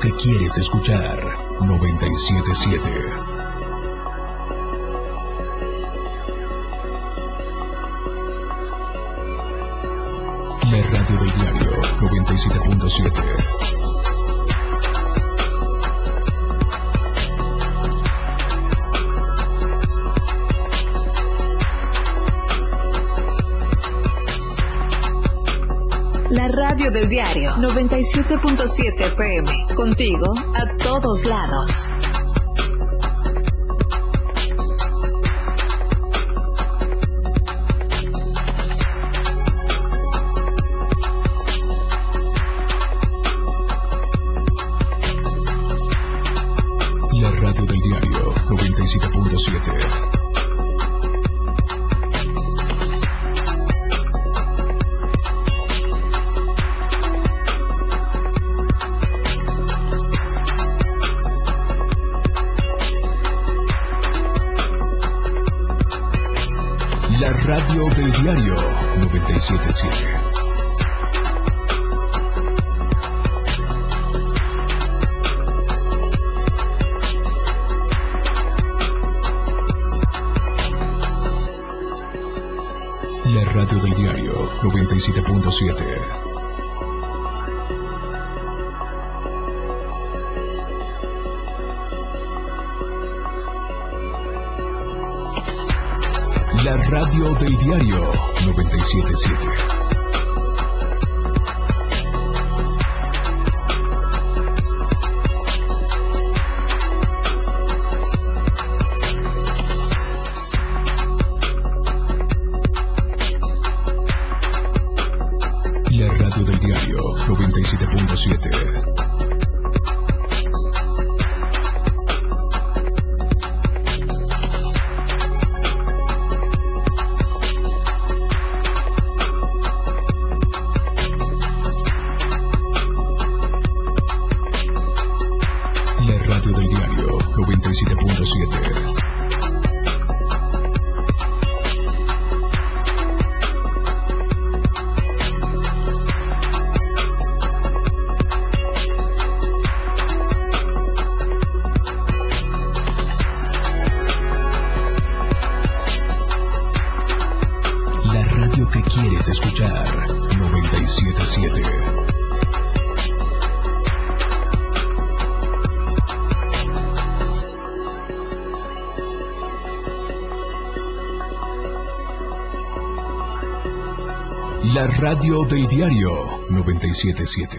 que quieres escuchar. 977. La radio del diario 97.7. del diario 97.7 FM. Contigo a todos lados. Radio del diario 977.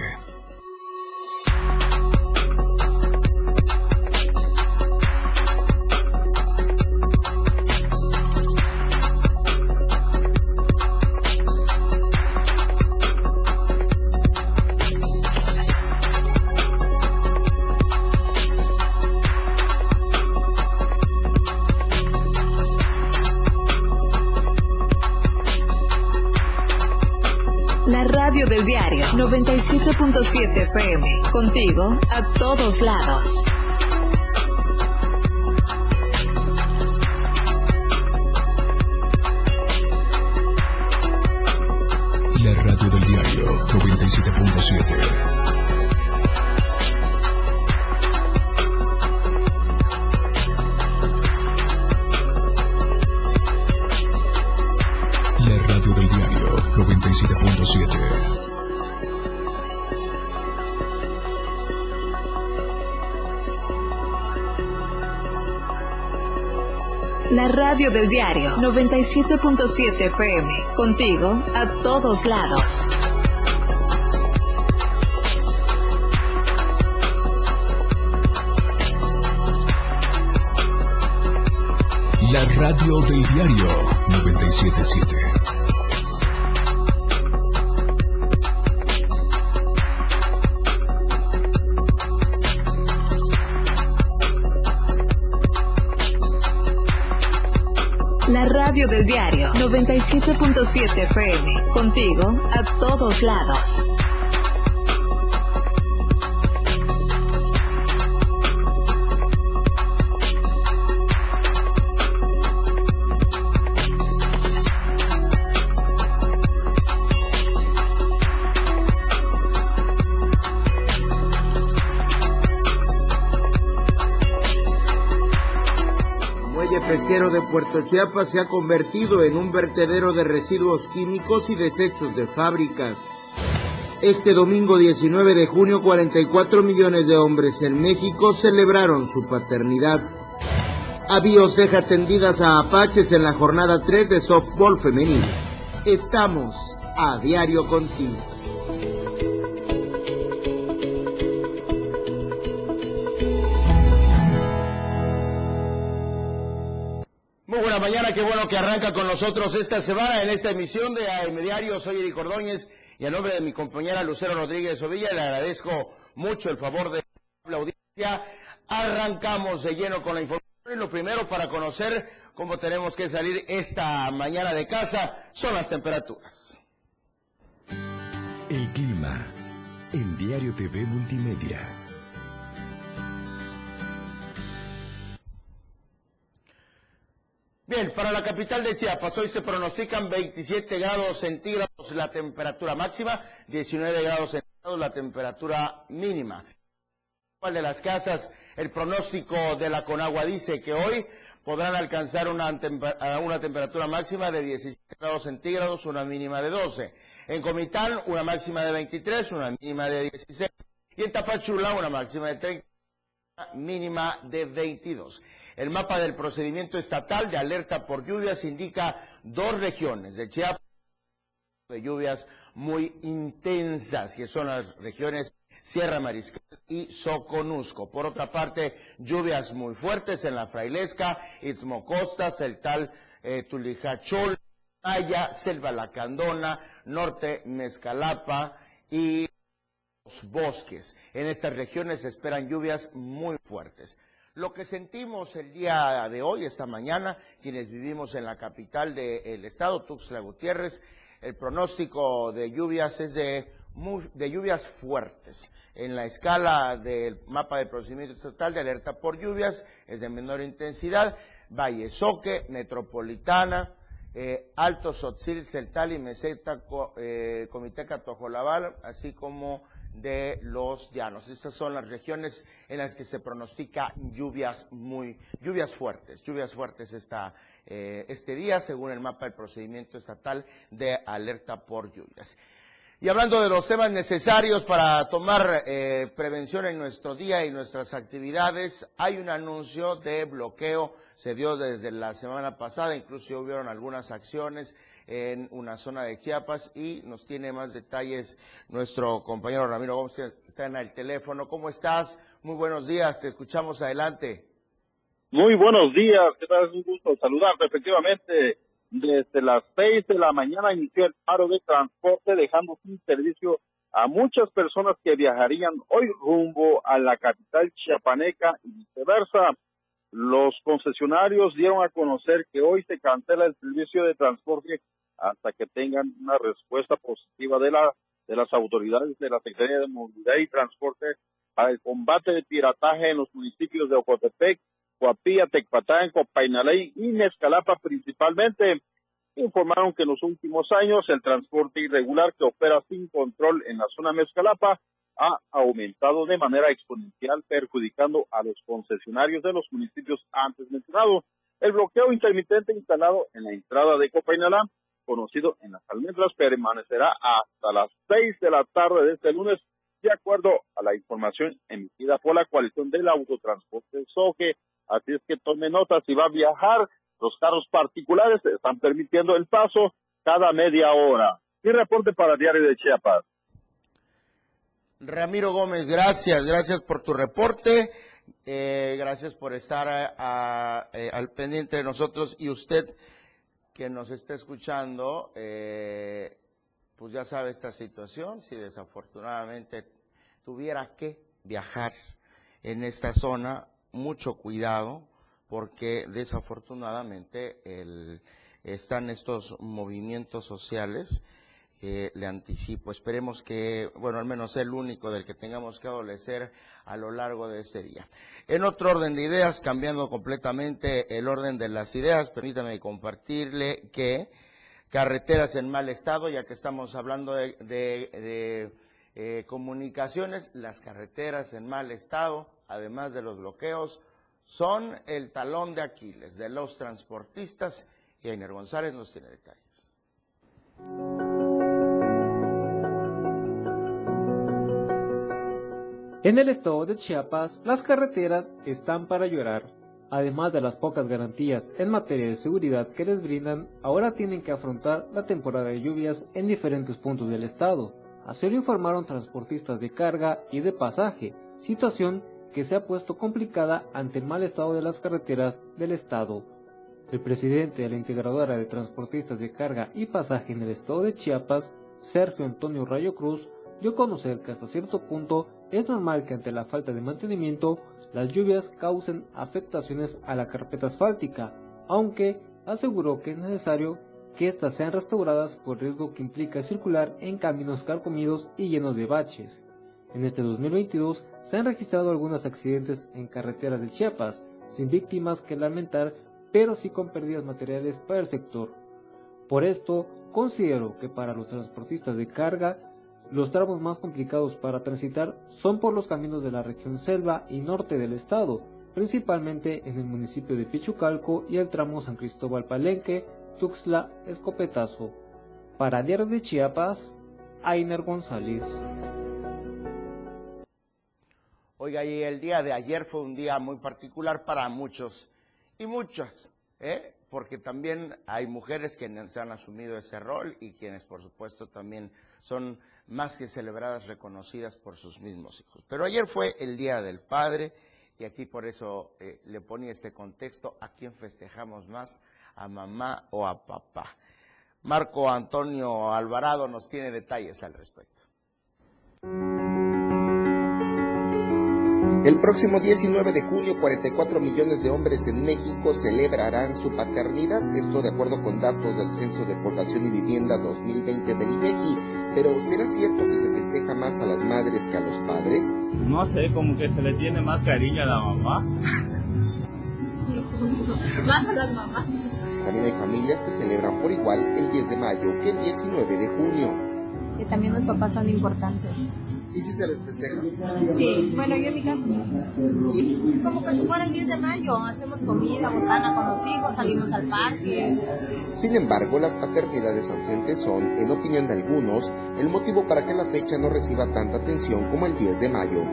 97.7 FM. Contigo a todos lados. Radio del diario 97.7 FM. Contigo a todos lados. La radio del diario 977. Del diario 97.7 FM. Contigo a todos lados. Puerto Chiapas se ha convertido en un vertedero de residuos químicos y desechos de fábricas. Este domingo 19 de junio, 44 millones de hombres en México celebraron su paternidad. Había ceja tendidas a apaches en la jornada 3 de softball femenino. Estamos a diario contigo. Mañana, qué bueno que arranca con nosotros esta semana en esta emisión de AM Diario. Soy Eric Ordóñez y a nombre de mi compañera Lucero Rodríguez Ovilla le agradezco mucho el favor de la audiencia. Arrancamos de lleno con la información y lo primero para conocer cómo tenemos que salir esta mañana de casa son las temperaturas. El clima en Diario TV Multimedia. Bien, para la capital de Chiapas hoy se pronostican 27 grados centígrados la temperatura máxima, 19 grados centígrados la temperatura mínima. de las casas, el pronóstico de la Conagua dice que hoy podrán alcanzar una, una temperatura máxima de 17 grados centígrados, una mínima de 12. En Comitán, una máxima de 23, una mínima de 16. Y en Tapachula, una máxima de 30, mínima de 22. El mapa del procedimiento estatal de alerta por lluvias indica dos regiones de Chiapas de lluvias muy intensas, que son las regiones Sierra Mariscal y Soconusco. Por otra parte, lluvias muy fuertes en la Frailesca, Istmo Costas, el tal eh, Tulijachol, Maya, Selva Lacandona, Norte Mezcalapa y los bosques. En estas regiones se esperan lluvias muy fuertes. Lo que sentimos el día de hoy, esta mañana, quienes vivimos en la capital del estado, Tuxtla Gutiérrez, el pronóstico de lluvias es de, de lluvias fuertes. En la escala del mapa de procedimiento estatal de alerta por lluvias es de menor intensidad. Valle Soque, Metropolitana, eh, Alto Sotzil, Celtal y Meseta, eh, Comiteca Tojolabal, así como de los llanos. Estas son las regiones en las que se pronostica lluvias muy, lluvias fuertes, lluvias fuertes esta, eh, este día, según el mapa del procedimiento estatal de alerta por lluvias. Y hablando de los temas necesarios para tomar eh, prevención en nuestro día y nuestras actividades, hay un anuncio de bloqueo, se dio desde la semana pasada, incluso hubieron algunas acciones en una zona de Chiapas y nos tiene más detalles nuestro compañero Ramiro Gómez, está en el teléfono. ¿Cómo estás? Muy buenos días, te escuchamos adelante. Muy buenos días, ¿qué tal? Es un gusto saludarte. Efectivamente, desde las seis de la mañana inició el paro de transporte, dejando sin servicio a muchas personas que viajarían hoy rumbo a la capital chiapaneca y viceversa. Los concesionarios dieron a conocer que hoy se cancela el servicio de transporte hasta que tengan una respuesta positiva de la de las autoridades de la Secretaría de Movilidad y Transporte para el combate de pirataje en los municipios de Ocotepec, Coapilla, Tecpatán, Copainaley y Mezcalapa principalmente. Informaron que en los últimos años el transporte irregular que opera sin control en la zona Mezcalapa ha aumentado de manera exponencial, perjudicando a los concesionarios de los municipios antes mencionados. El bloqueo intermitente instalado en la entrada de Copainalá conocido en las almendras, permanecerá hasta las seis de la tarde de este lunes, de acuerdo a la información emitida por la coalición del autotransporte SOGE. Así es que tome nota si va a viajar. Los carros particulares están permitiendo el paso cada media hora. Y reporte para Diario de Chiapas. Ramiro Gómez, gracias, gracias por tu reporte. Eh, gracias por estar eh, al pendiente de nosotros y usted quien nos está escuchando, eh, pues ya sabe esta situación, si desafortunadamente tuviera que viajar en esta zona, mucho cuidado, porque desafortunadamente están estos movimientos sociales le anticipo. Esperemos que, bueno, al menos el único del que tengamos que adolecer a lo largo de este día. En otro orden de ideas, cambiando completamente el orden de las ideas, permítame compartirle que carreteras en mal estado, ya que estamos hablando de, eh, comunicaciones, las carreteras en mal estado, además de los bloqueos, son el talón de Aquiles de los transportistas y Ainer González nos tiene detalles. En el estado de Chiapas, las carreteras están para llorar. Además de las pocas garantías en materia de seguridad que les brindan, ahora tienen que afrontar la temporada de lluvias en diferentes puntos del estado. Así lo informaron transportistas de carga y de pasaje, situación que se ha puesto complicada ante el mal estado de las carreteras del estado. El presidente de la integradora de transportistas de carga y pasaje en el estado de Chiapas, Sergio Antonio Rayo Cruz, dio a conocer que hasta cierto punto es normal que ante la falta de mantenimiento las lluvias causen afectaciones a la carpeta asfáltica, aunque aseguró que es necesario que éstas sean restauradas por riesgo que implica circular en caminos carcomidos y llenos de baches. En este 2022 se han registrado algunos accidentes en carreteras de Chiapas, sin víctimas que lamentar, pero sí con pérdidas materiales para el sector. Por esto, considero que para los transportistas de carga los tramos más complicados para transitar son por los caminos de la región selva y norte del estado, principalmente en el municipio de Pichucalco y el tramo San Cristóbal Palenque, Tuxtla, Escopetazo. Para Diario de Chiapas, Ainer González. Oiga, y el día de ayer fue un día muy particular para muchos y muchas, ¿eh? Porque también hay mujeres que se han asumido ese rol y quienes, por supuesto, también son más que celebradas, reconocidas por sus mismos hijos. Pero ayer fue el Día del Padre y aquí por eso eh, le ponía este contexto, ¿a quién festejamos más? ¿A mamá o a papá? Marco Antonio Alvarado nos tiene detalles al respecto. El próximo 19 de julio, 44 millones de hombres en México celebrarán su paternidad, esto de acuerdo con datos del Censo de Población y Vivienda 2020 del INEGI. Pero ¿será cierto que se festeja más a las madres que a los padres? No sé, como que se le tiene más cariño a la mamá. Sí, más a las mamás. También hay familias que celebran por igual el 10 de mayo que el 19 de junio. Que también los papás son importantes. ¿Y si se les festeja? Sí, bueno, yo en mi caso sí. Y como que fuera el 10 de mayo, hacemos comida, botana con los hijos, salimos al parque. Sin embargo, las paternidades ausentes son, en opinión de algunos, el motivo para que la fecha no reciba tanta atención como el 10 de mayo.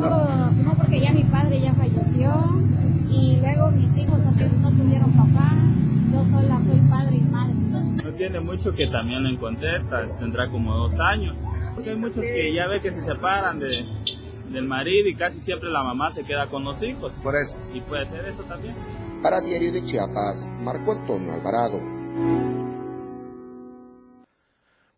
No, no porque ya mi padre ya falleció y luego mis hijos no, no tuvieron papá, yo sola soy padre y madre. No tiene mucho que también lo encontré, tendrá como dos años. Porque hay muchos que ya ve que se separan de, del marido y casi siempre la mamá se queda con los hijos. Por eso. Y puede ser eso también. Para Diario de Chiapas, Marco Antonio Alvarado.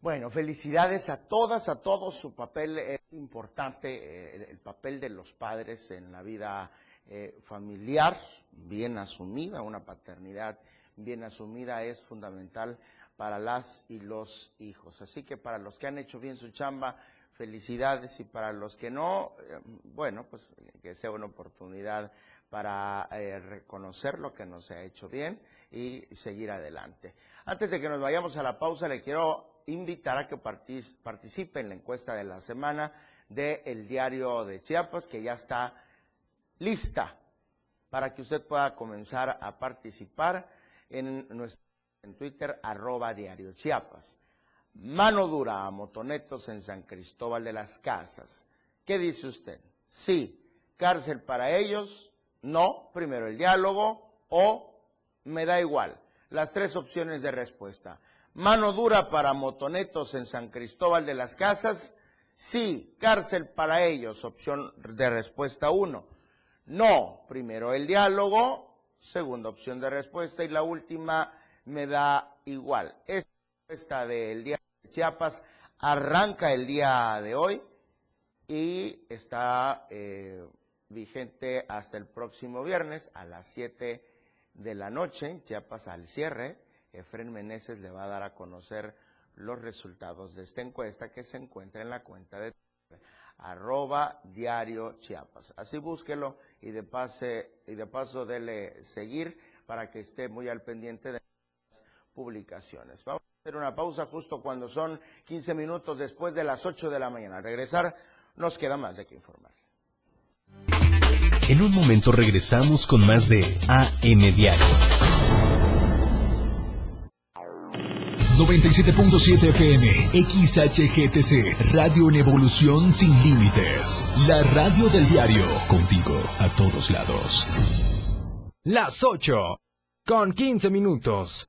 Bueno, felicidades a todas, a todos. Su papel es importante, eh, el papel de los padres en la vida eh, familiar, bien asumida, una paternidad bien asumida es fundamental para las y los hijos. Así que para los que han hecho bien su chamba, felicidades y para los que no, eh, bueno, pues que sea una oportunidad para eh, reconocer lo que no se ha hecho bien y seguir adelante. Antes de que nos vayamos a la pausa, le quiero invitar a que participe en la encuesta de la semana del diario de Chiapas, que ya está lista para que usted pueda comenzar a participar en nuestra en Twitter, arroba diario Chiapas. Mano dura a motonetos en San Cristóbal de las Casas. ¿Qué dice usted? Sí. ¿Cárcel para ellos? No. Primero el diálogo o me da igual. Las tres opciones de respuesta. Mano dura para motonetos en San Cristóbal de las Casas. Sí. Cárcel para ellos. Opción de respuesta uno. No. Primero el diálogo. Segunda opción de respuesta. Y la última me da igual. Esta del día de Chiapas arranca el día de hoy y está eh, vigente hasta el próximo viernes a las 7 de la noche. Chiapas al cierre. Efren Meneses le va a dar a conocer los resultados de esta encuesta que se encuentra en la cuenta de arroba diario Chiapas. Así búsquelo y de, pase, y de paso dele seguir para que esté muy al pendiente de publicaciones. Vamos a hacer una pausa justo cuando son 15 minutos después de las 8 de la mañana. Al regresar, nos queda más de que informar. En un momento regresamos con más de AM Diario. 97.7 FM, XHGTC, Radio en Evolución Sin Límites. La radio del diario, contigo a todos lados. Las 8, con 15 minutos.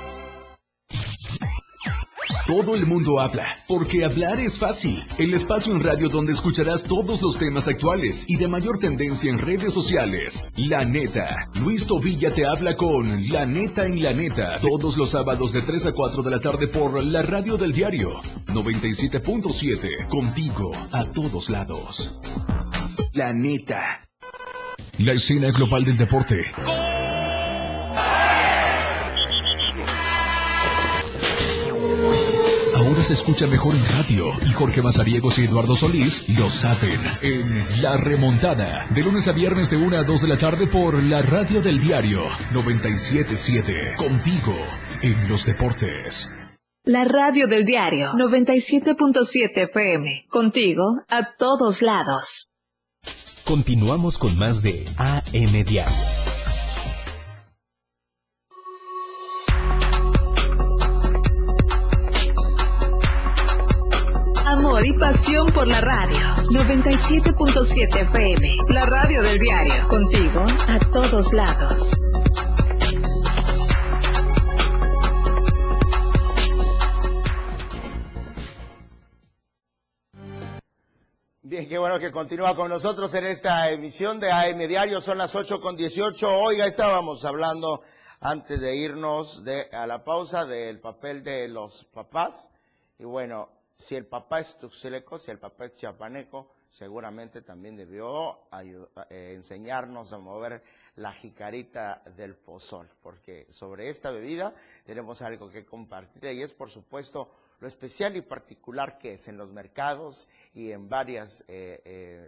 Todo el mundo habla, porque hablar es fácil. El espacio en radio donde escucharás todos los temas actuales y de mayor tendencia en redes sociales. La neta. Luis Tobilla te habla con La neta en la neta. Todos los sábados de 3 a 4 de la tarde por la radio del diario 97.7. Contigo a todos lados. La neta. La escena global del deporte. Ahora se escucha mejor en radio y Jorge Mazariegos y Eduardo Solís lo saben en La Remontada, de lunes a viernes de 1 a 2 de la tarde por la radio del diario 977, contigo en los deportes. La radio del diario 97.7 FM, contigo a todos lados. Continuamos con más de AM Diario. Amor y pasión por la radio. 97.7 FM. La radio del diario. Contigo a todos lados. Bien, qué bueno que continúa con nosotros en esta emisión de AM Diario. Son las 8 con 18. Oiga, estábamos hablando antes de irnos de, a la pausa del papel de los papás. Y bueno, si el papá es tuxileco, si el papá es chiapaneco, seguramente también debió eh, enseñarnos a mover la jicarita del pozol, porque sobre esta bebida tenemos algo que compartir y es por supuesto lo especial y particular que es en los mercados y en varias eh,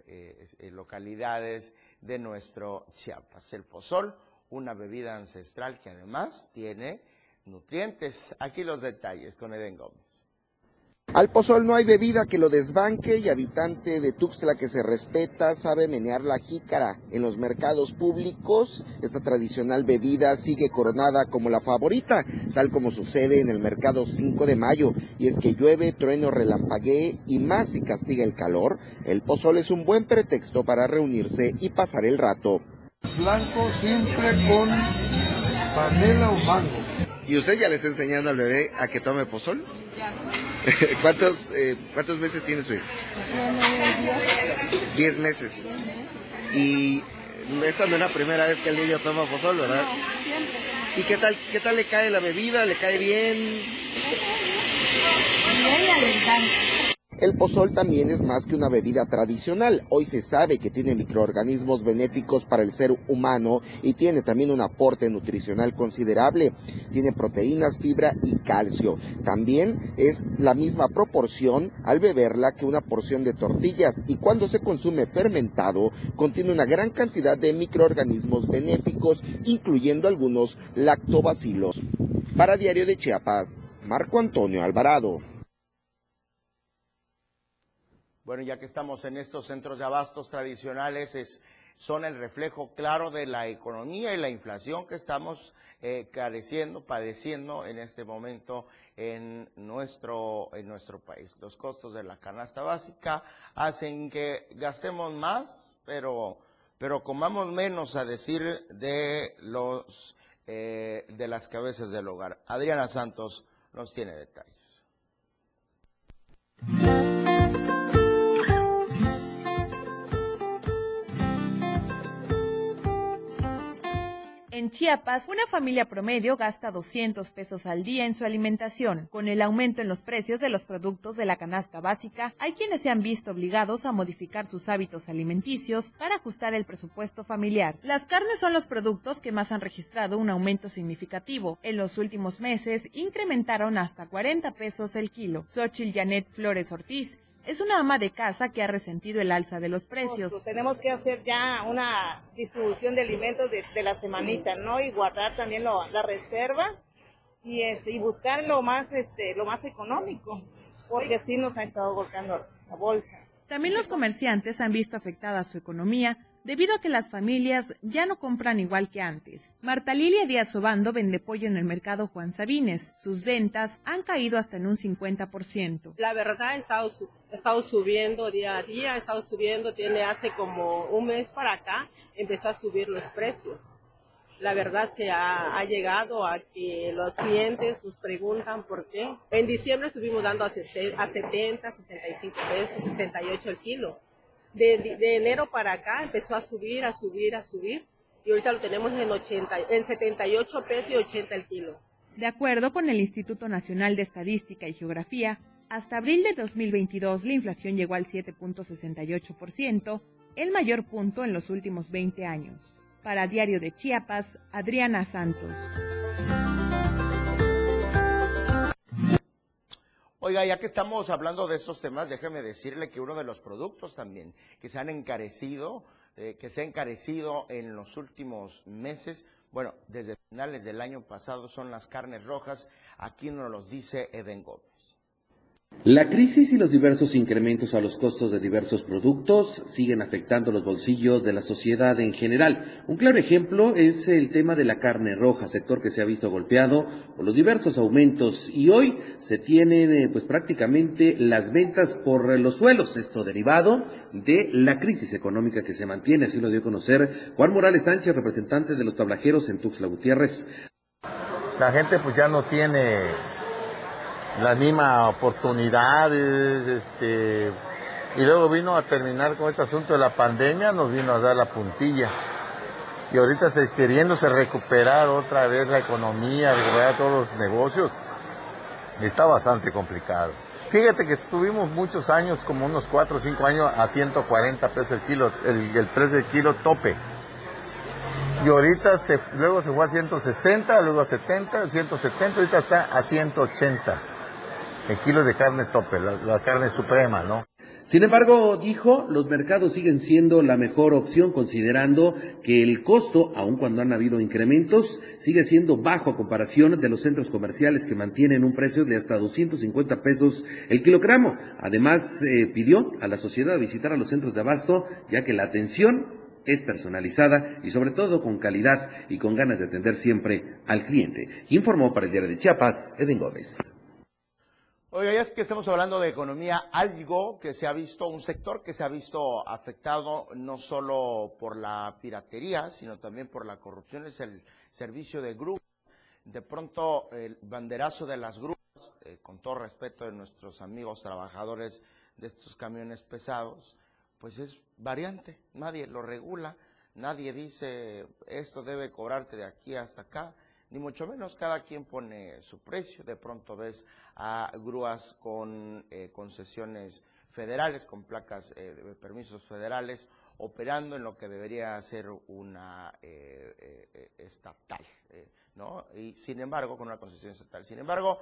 eh, localidades de nuestro Chiapas. El pozol, una bebida ancestral que además tiene nutrientes. Aquí los detalles con Eden Gómez. Al pozol no hay bebida que lo desbanque y habitante de Tuxtla que se respeta sabe menear la jícara. En los mercados públicos, esta tradicional bebida sigue coronada como la favorita, tal como sucede en el mercado 5 de mayo. Y es que llueve, trueno, relampaguee y más si castiga el calor, el pozol es un buen pretexto para reunirse y pasar el rato. Blanco siempre con panela o mango. ¿Y usted ya le está enseñando al bebé a que tome pozol? ¿Cuántos, eh, ¿Cuántos meses tiene su hijo? Diez meses. Y esta no es la primera vez que el niño toma pozol, ¿verdad? ¿Y qué tal, qué tal le cae la bebida? ¿Le cae bien? El pozol también es más que una bebida tradicional. Hoy se sabe que tiene microorganismos benéficos para el ser humano y tiene también un aporte nutricional considerable. Tiene proteínas, fibra y calcio. También es la misma proporción al beberla que una porción de tortillas y cuando se consume fermentado contiene una gran cantidad de microorganismos benéficos, incluyendo algunos lactobacilos. Para Diario de Chiapas, Marco Antonio Alvarado. Bueno, ya que estamos en estos centros de abastos tradicionales, es son el reflejo claro de la economía y la inflación que estamos eh, careciendo, padeciendo en este momento en nuestro, en nuestro país. Los costos de la canasta básica hacen que gastemos más, pero, pero comamos menos, a decir de los eh, de las cabezas del hogar. Adriana Santos nos tiene detalles. Chiapas, una familia promedio gasta 200 pesos al día en su alimentación. Con el aumento en los precios de los productos de la canasta básica, hay quienes se han visto obligados a modificar sus hábitos alimenticios para ajustar el presupuesto familiar. Las carnes son los productos que más han registrado un aumento significativo. En los últimos meses, incrementaron hasta 40 pesos el kilo. Xochil Janet Flores Ortiz, es una ama de casa que ha resentido el alza de los precios. Tenemos que hacer ya una distribución de alimentos de, la semanita, ¿no? Y guardar también la reserva y este y buscar lo más este lo más económico, porque sí nos ha estado golpeando la bolsa. También los comerciantes han visto afectada su economía debido a que las familias ya no compran igual que antes. Marta Lilia Díaz Obando vende pollo en el mercado Juan Sabines. Sus ventas han caído hasta en un 50%. La verdad ha estado, subiendo día a día, ha estado subiendo, tiene hace como un mes para acá, empezó a subir los precios. La verdad se ha, llegado a que los clientes nos preguntan por qué. En diciembre estuvimos dando a, a 70, 65 pesos, 68 el kilo de, enero para acá empezó a subir, a subir, a subir y ahorita lo tenemos en, 80, en 78 pesos y 80 el kilo. De acuerdo con el Instituto Nacional de Estadística y Geografía, hasta abril de 2022 la inflación llegó al 7.68%, el mayor punto en los últimos 20 años. Para Diario de Chiapas, Adriana Santos. Oiga, ya que estamos hablando de estos temas, déjeme decirle que uno de los productos también que se han encarecido, eh, que se ha encarecido en los últimos meses, bueno, desde finales del año pasado, son las carnes rojas. Aquí nos los dice Eden Gómez. La crisis y los diversos incrementos a los costos de diversos productos siguen afectando los bolsillos de la sociedad en general. Un claro ejemplo es el tema de la carne roja, sector que se ha visto golpeado por los diversos aumentos y hoy se tienen eh, pues prácticamente las ventas por los suelos, esto derivado de la crisis económica que se mantiene, así lo dio a conocer Juan Morales Sánchez, representante de los tablajeros en Tuxtla Gutiérrez. La gente pues ya no tiene la misma oportunidades, este, y luego vino a terminar con este asunto de la pandemia, nos vino a dar la puntilla. Y ahorita se, queriéndose recuperar otra vez la economía, recuperar todos los negocios, está bastante complicado. Fíjate que tuvimos muchos años, como unos 4 o 5 años, a 140 pesos el kilo, el, el precio del kilo tope. Y ahorita se, luego se fue a 160, luego a 70, 170, ahorita está a 180 el kilo de carne tope, la, carne suprema, ¿no? Sin embargo, dijo, los mercados siguen siendo la mejor opción considerando que el costo, aun cuando han habido incrementos, sigue siendo bajo a comparación de los centros comerciales que mantienen un precio de hasta 250 pesos el kilogramo. Además, eh, pidió a la sociedad visitar a los centros de abasto, ya que la atención es personalizada y sobre todo con calidad y con ganas de atender siempre al cliente. Informó para el Diario de Chiapas, Eden Gómez. Oiga, ya es que estamos hablando de economía, algo que se ha visto, un sector que se ha visto afectado no solo por la piratería, sino también por la corrupción, es el servicio de grúas. De pronto, el banderazo de las grúas, eh, con todo respeto de nuestros amigos trabajadores de estos camiones pesados, pues es variante, nadie lo regula, nadie dice esto debe cobrarte de aquí hasta acá ni mucho menos cada quien pone su precio. De pronto ves a grúas con eh, concesiones federales, con placas eh, permisos federales, operando en lo que debería ser una eh, estatal, ¿no? Y sin embargo, con una concesión estatal. Sin embargo,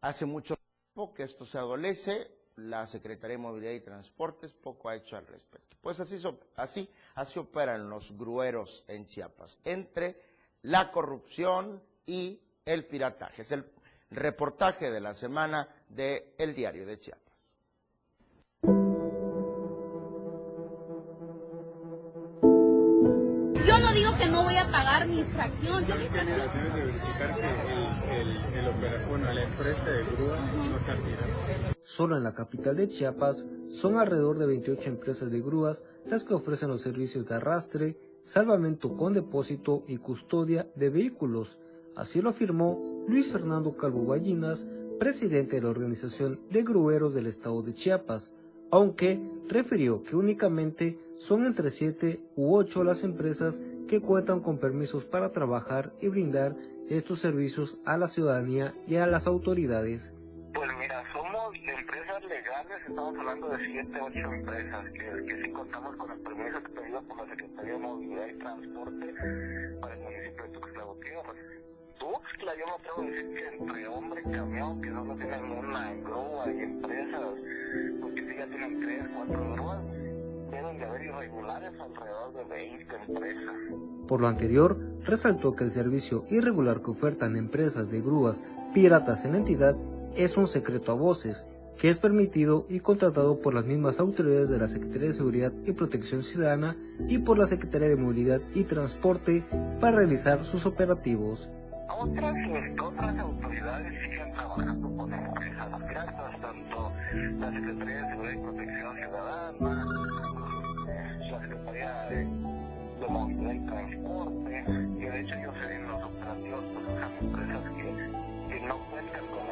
hace mucho tiempo que esto se adolece, la Secretaría de Movilidad y Transportes poco ha hecho al respecto. Pues así, así, así operan los grueros en Chiapas, entre la corrupción y el pirataje. Es el reportaje de la semana de El Diario de Chiapas. Yo no digo que no voy a pagar mi infracción. Yo. Solo en la capital de Chiapas son alrededor de 28 empresas de grúas las que ofrecen los servicios de arrastre, salvamento con depósito y custodia de vehículos. Así lo afirmó Luis Fernando Calvo Ballinas, presidente de la Organización de Grueros del Estado de Chiapas, aunque refirió que únicamente son entre 7 u 8 las empresas que cuentan con permisos para trabajar y brindar estos servicios a la ciudadanía y a las autoridades. Pues somos empresas legales, estamos hablando de 7, 8 empresas que, que sí contamos con el permiso pedido por la Secretaría de Movilidad y Transporte para el municipio de Tuxtla. Tuxtla, yo no puedo decir que entre hombre y camión, que no tienen una grúa y empresas, porque si ya tienen 3, 4 grúas, deben de haber irregulares alrededor de 20 empresas. Por lo anterior, resaltó que el servicio irregular que ofertan empresas de grúas piratas en la entidad es un secreto a voces, que es permitido y contratado por las mismas autoridades de la Secretaría de Seguridad y Protección Ciudadana y por la Secretaría de Movilidad y Transporte para realizar sus operativos. Otras, otras autoridades siguen trabajando con empresas piratas, tanto la Secretaría de Seguridad y Protección Ciudadana, la Secretaría de, de Movilidad y Transporte, y de hecho sé en los operativos pues esas empresas que, que no cuentan con.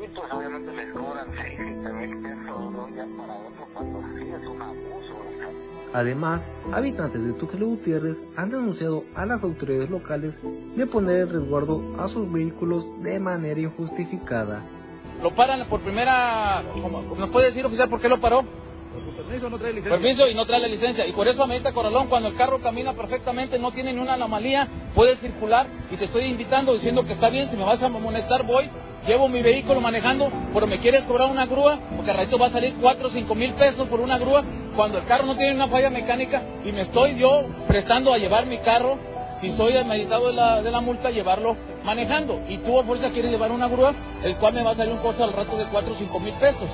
y pues obviamente les cobran 6, 7 mil pesos de un día para otro cuando sí es un abuso. O sea, Además, habitantes de Tuxtla Gutiérrez han denunciado a las autoridades locales de poner en resguardo a sus vehículos de manera injustificada. Lo paran por primera, ¿nos puede decir oficial por qué lo paró? Permiso, no trae licencia. Permiso y no trae la licencia. Y por eso amerita Corralón, cuando el carro camina perfectamente, no tiene ni una anomalía, puede circular. Y te estoy invitando diciendo que está bien, si me vas a amonestar, voy. Llevo mi vehículo manejando, pero me quieres cobrar una grúa, porque al ratito va a salir 4 o 5 mil pesos por una grúa, cuando el carro no tiene una falla mecánica y me estoy yo prestando a llevar mi carro, si soy meditado de la, de la multa, llevarlo manejando. Y tú a fuerza quieres llevar una grúa, el cual me va a salir un costo al rato de 4 o 5 mil pesos.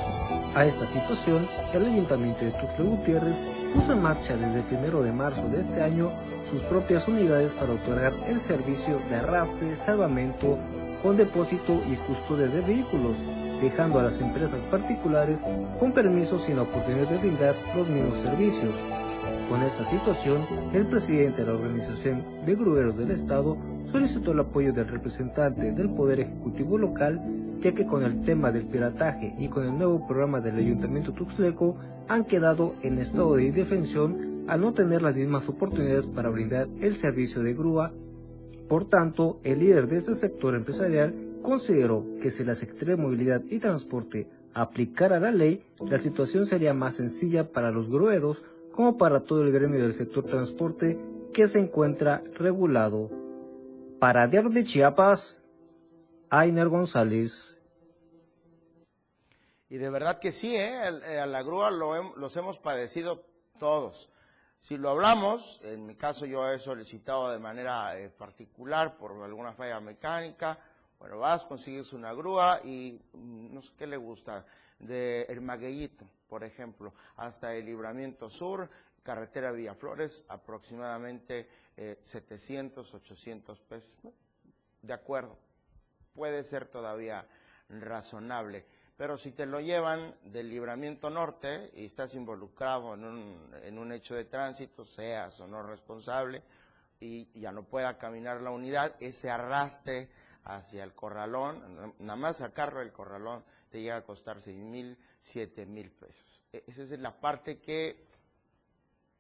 A esta situación, el Ayuntamiento de Tuxtla Gutiérrez puso en marcha desde el primero de marzo de este año sus propias unidades para otorgar el servicio de arrastre, salvamento, con depósito y custodia de vehículos, dejando a las empresas particulares con permiso sin la oportunidad de brindar los mismos servicios. Con esta situación, el presidente de la Organización de Grueros del Estado solicitó el apoyo del representante del Poder Ejecutivo local, ya que con el tema del pirataje y con el nuevo programa del Ayuntamiento Tuxtleco han quedado en estado de indefensión al no tener las mismas oportunidades para brindar el servicio de grúa. Por tanto, el líder de este sector empresarial consideró que si la Secretaría de Movilidad y Transporte aplicara la ley, la situación sería más sencilla para los grueros como para todo el gremio del sector transporte que se encuentra regulado. Para Diario de Chiapas, Ainer González. Y de verdad que sí, ¿eh? a la grúa lo, los hemos padecido todos. Si lo hablamos, en mi caso yo he solicitado de manera eh, particular por alguna falla mecánica, bueno, vas, consigues una grúa y mm, no sé qué le gusta, de El Magueyito, por ejemplo, hasta el Libramiento Sur, carretera Villaflores, aproximadamente eh, 700, 800 pesos. De acuerdo, puede ser todavía razonable. Pero si te lo llevan del libramiento norte y estás involucrado en un, en un hecho de tránsito, seas o no responsable, y ya no pueda caminar la unidad, ese arrastre hacia el corralón, nada más sacarlo del corralón te llega a costar seis mil, siete mil pesos. E, esa es la parte que,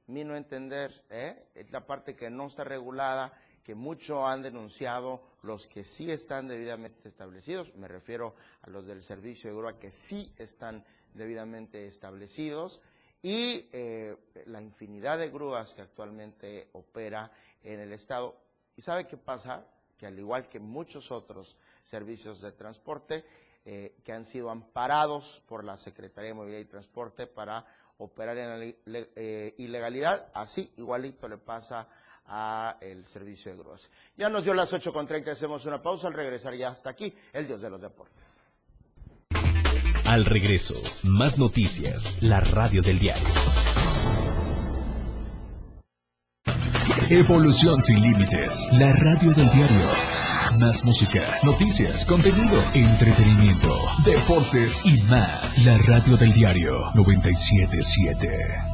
mi no entender, ¿eh? es la parte que no está regulada, que mucho han denunciado los que sí están debidamente establecidos, me refiero a los del servicio de grúa que sí están debidamente establecidos, y eh, la infinidad de grúas que actualmente opera en el Estado. ¿Y sabe qué pasa? que al igual que muchos otros servicios de transporte, eh, que han sido amparados por la Secretaría de Movilidad y Transporte para operar en la eh, ilegalidad, así igualito le pasa a el servicio de grúas. Ya nos dio las 8.30, hacemos una pausa, al regresar ya hasta aquí, el Dios de los Deportes. Al regreso, más noticias, la radio del diario. Evolución sin límites, la radio del diario. Más música, noticias, contenido, entretenimiento, deportes y más. La radio del diario 977.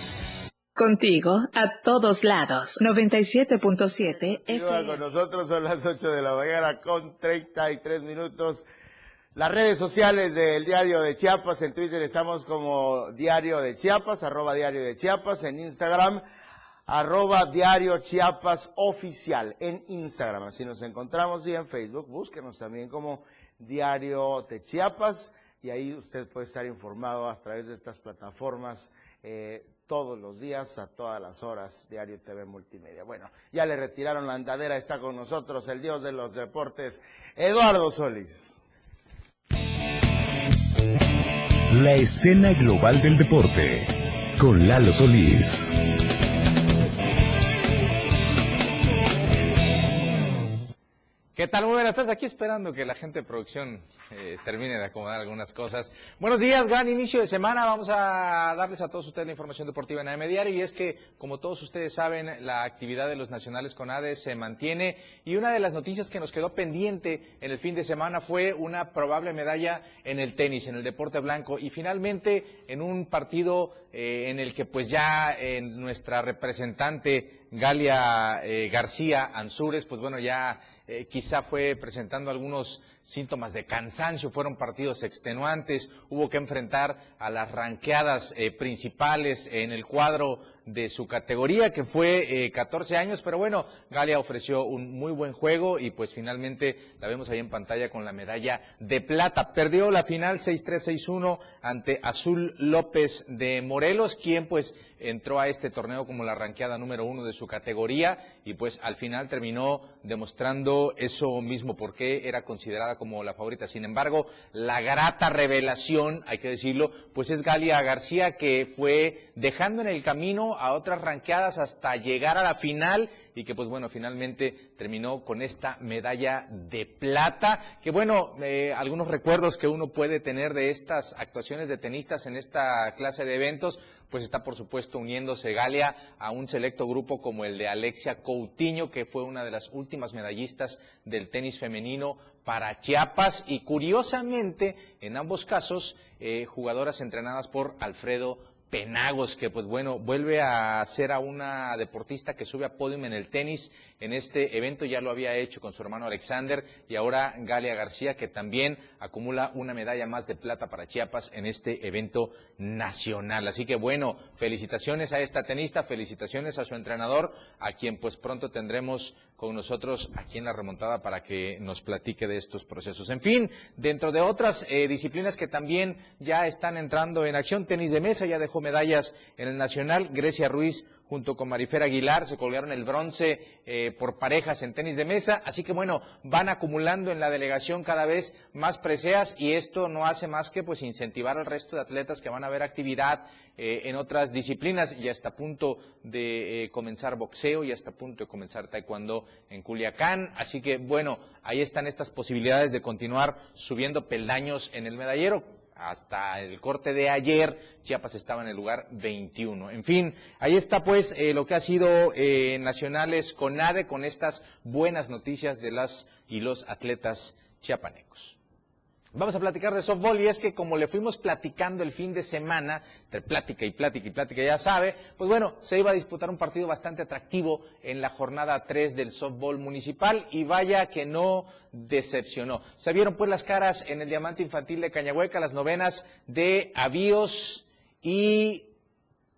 Contigo a todos lados. 97.7 FM. Con nosotros son las 8 de la mañana con 33 minutos. Las redes sociales del Diario de Chiapas, en Twitter estamos como Diario de Chiapas, arroba Diario de Chiapas, en Instagram, arroba Diario Chiapas Oficial, en Instagram, así nos encontramos, y en Facebook, búsquenos también como Diario de Chiapas, y ahí usted puede estar informado a través de estas plataformas eh, todos los días, a todas las horas, Diario TV Multimedia. Bueno, ya le retiraron la andadera, está con nosotros el dios de los deportes, Eduardo Solís. La escena global del deporte, con Lalo Solís. ¿Qué tal? Muy buenas tardes. Aquí esperando que la gente de producción eh, termine de acomodar algunas cosas. Buenos días, gran inicio de semana. Vamos a darles a todos ustedes la información deportiva en AM Diario. Y es que, como todos ustedes saben, la actividad de los nacionales con ADES se mantiene. Y una de las noticias que nos quedó pendiente en el fin de semana fue una probable medalla en el tenis, en el deporte blanco. Y finalmente, en un partido eh, en el que pues ya en nuestra representante Galia eh, García Ansúrez, pues bueno, ya eh, quizá fue presentando algunos síntomas de cansancio, fueron partidos extenuantes, hubo que enfrentar a las ranqueadas eh, principales en el cuadro de su categoría, que fue eh, 14 años, pero bueno, Galia ofreció un muy buen juego y pues finalmente la vemos ahí en pantalla con la medalla de plata. Perdió la final 6-3-6-1 ante Azul López de Morelos, quien pues entró a este torneo como la ranqueada número uno de su categoría y pues al final terminó demostrando eso mismo, porque era considerada como la favorita. Sin embargo, la grata revelación, hay que decirlo, pues es Galia García que fue dejando en el camino a otras ranqueadas hasta llegar a la final y que pues bueno, finalmente terminó con esta medalla de plata, que bueno, eh, algunos recuerdos que uno puede tener de estas actuaciones de tenistas en esta clase de eventos, pues está por supuesto uniéndose Galia a un selecto grupo como el de Alexia Coutinho, que fue una de las últimas medallistas del tenis femenino para Chiapas y curiosamente en ambos casos eh, jugadoras entrenadas por Alfredo Penagos, que pues bueno, vuelve a ser a una deportista que sube a podium en el tenis en este evento, ya lo había hecho con su hermano Alexander y ahora Galia García, que también acumula una medalla más de plata para Chiapas en este evento nacional. Así que bueno, felicitaciones a esta tenista, felicitaciones a su entrenador, a quien pues pronto tendremos con nosotros aquí en la remontada para que nos platique de estos procesos. En fin, dentro de otras eh, disciplinas que también ya están entrando en acción, tenis de mesa ya dejó medallas en el Nacional. Grecia Ruiz junto con Marifera Aguilar se colgaron el bronce eh, por parejas en tenis de mesa. Así que bueno, van acumulando en la delegación cada vez más preseas y esto no hace más que pues incentivar al resto de atletas que van a ver actividad eh, en otras disciplinas y hasta punto de eh, comenzar boxeo y hasta punto de comenzar taekwondo en Culiacán. Así que bueno, ahí están estas posibilidades de continuar subiendo peldaños en el medallero hasta el corte de ayer, Chiapas estaba en el lugar 21. En fin, ahí está pues eh, lo que ha sido eh, Nacionales con ADE, con estas buenas noticias de las y los atletas chiapanecos. Vamos a platicar de softball y es que como le fuimos platicando el fin de semana, entre plática y plática y plática, ya sabe, pues bueno, se iba a disputar un partido bastante atractivo en la jornada 3 del softball municipal y vaya que no decepcionó. Se vieron pues las caras en el Diamante Infantil de Cañahueca, las novenas de Avíos y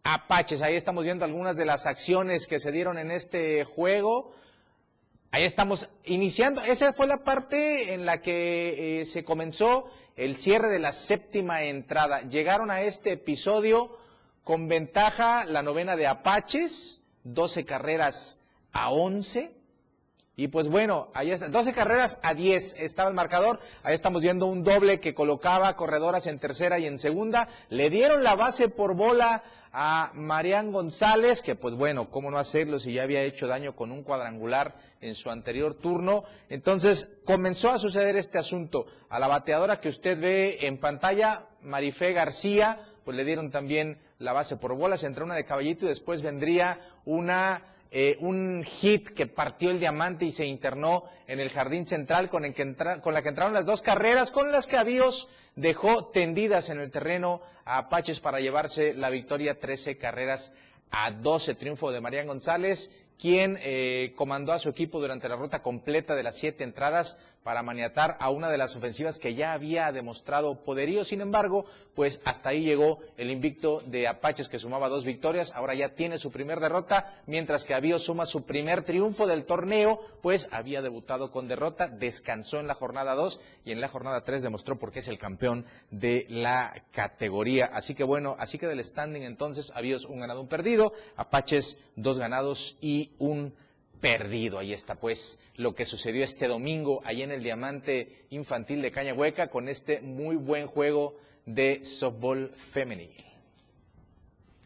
Apaches. Ahí estamos viendo algunas de las acciones que se dieron en este juego. Ahí estamos iniciando. Esa fue la parte en la que eh, se comenzó el cierre de la séptima entrada. Llegaron a este episodio con ventaja la novena de Apaches, 12 carreras a 11. Y pues bueno, ahí está, 12 carreras a 10 estaba el marcador. Ahí estamos viendo un doble que colocaba corredoras en tercera y en segunda. Le dieron la base por bola a Marián González, que pues bueno, cómo no hacerlo si ya había hecho daño con un cuadrangular en su anterior turno. Entonces comenzó a suceder este asunto. A la bateadora que usted ve en pantalla, Marifé García, pues le dieron también la base por bolas, entró una de caballito y después vendría una eh, un hit que partió el diamante y se internó en el jardín central con, el que con la que entraron las dos carreras, con las que Avíos dejó tendidas en el terreno a Apaches para llevarse la victoria 13 carreras a 12, triunfo de Marián González, quien eh, comandó a su equipo durante la ruta completa de las siete entradas para maniatar a una de las ofensivas que ya había demostrado poderío. Sin embargo, pues hasta ahí llegó el invicto de Apaches que sumaba dos victorias. Ahora ya tiene su primer derrota, mientras que Avío suma su primer triunfo del torneo, pues había debutado con derrota, descansó en la jornada 2 y en la jornada 3 demostró por qué es el campeón de la categoría. Así que bueno, así que del standing entonces, Avíos un ganado, un perdido, Apaches dos ganados y un perdido. Ahí está pues lo que sucedió este domingo ahí en el Diamante Infantil de Caña Hueca con este muy buen juego de softball femenil.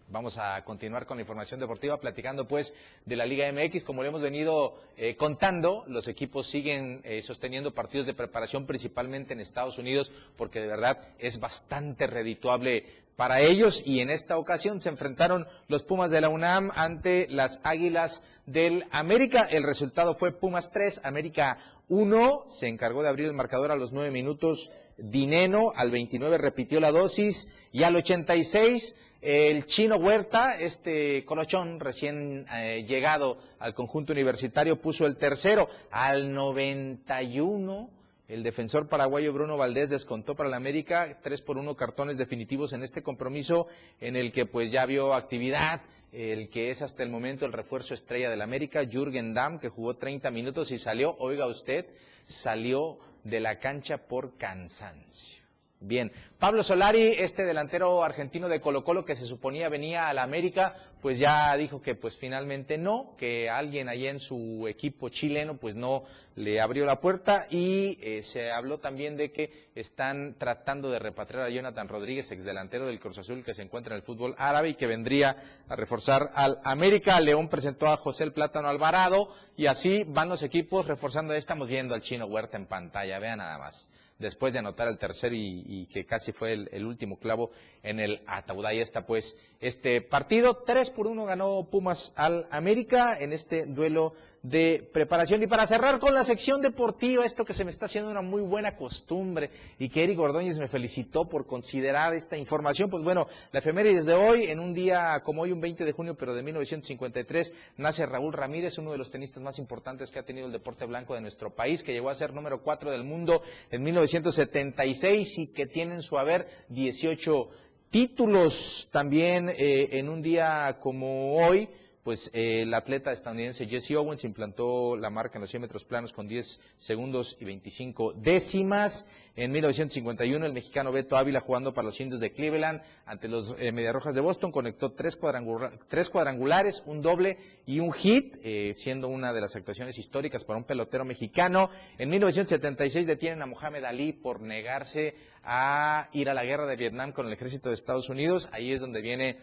Vamos a continuar con la información deportiva, platicando pues de la Liga MX. Como le hemos venido eh, contando, los equipos siguen eh, sosteniendo partidos de preparación principalmente en Estados Unidos, porque de verdad es bastante redituable para ellos. Y en esta ocasión se enfrentaron los Pumas de la UNAM ante las Águilas del América. El resultado fue Pumas 3, América 1. Se encargó de abrir el marcador a los 9 minutos. Dineno al 29 repitió la dosis y al 86 el chino Huerta, este colochón recién eh, llegado al conjunto universitario, puso el tercero. Al 91 el defensor paraguayo Bruno Valdés descontó para la América tres por uno cartones definitivos en este compromiso en el que pues ya vio actividad el que es hasta el momento el refuerzo estrella del América, Jürgen Damm, que jugó 30 minutos y salió, oiga usted, salió de la cancha por cansancio. Bien, Pablo Solari, este delantero argentino de Colo Colo que se suponía venía a la América, pues ya dijo que pues finalmente no, que alguien ahí en su equipo chileno pues no le abrió la puerta y eh, se habló también de que están tratando de repatriar a Jonathan Rodríguez, ex delantero del Cruz Azul que se encuentra en el fútbol árabe y que vendría a reforzar al América. León presentó a José el Plátano Alvarado y así van los equipos reforzando. Estamos viendo al chino Huerta en pantalla, vean nada más después de anotar el tercer y, que casi fue el, último clavo en el ataúd. Ahí está pues este partido. 3 por 1 ganó Pumas al América en este duelo de preparación. Y para cerrar con la sección deportiva, esto que se me está haciendo una muy buena costumbre y que Eric Ordóñez me felicitó por considerar esta información, pues bueno, la efeméride de hoy, en un día como hoy, un 20 de junio, pero de 1953, nace Raúl Ramírez, uno de los tenistas más importantes que ha tenido el deporte blanco de nuestro país, que llegó a ser número 4 del mundo en 1976 y que tiene en su haber 18 títulos también eh, en un día como hoy pues eh, el atleta estadounidense Jesse Owens implantó la marca en los 100 metros planos con 10 segundos y 25 décimas. En 1951 el mexicano Beto Ávila jugando para los indios de Cleveland ante los eh, Mediarrojas de Boston conectó tres, tres, cuadrangulares, un doble y un hit, eh, siendo una de las actuaciones históricas para un pelotero mexicano. En 1976 detienen a Mohamed Ali por negarse a ir a la guerra de Vietnam con el ejército de Estados Unidos. Ahí es donde viene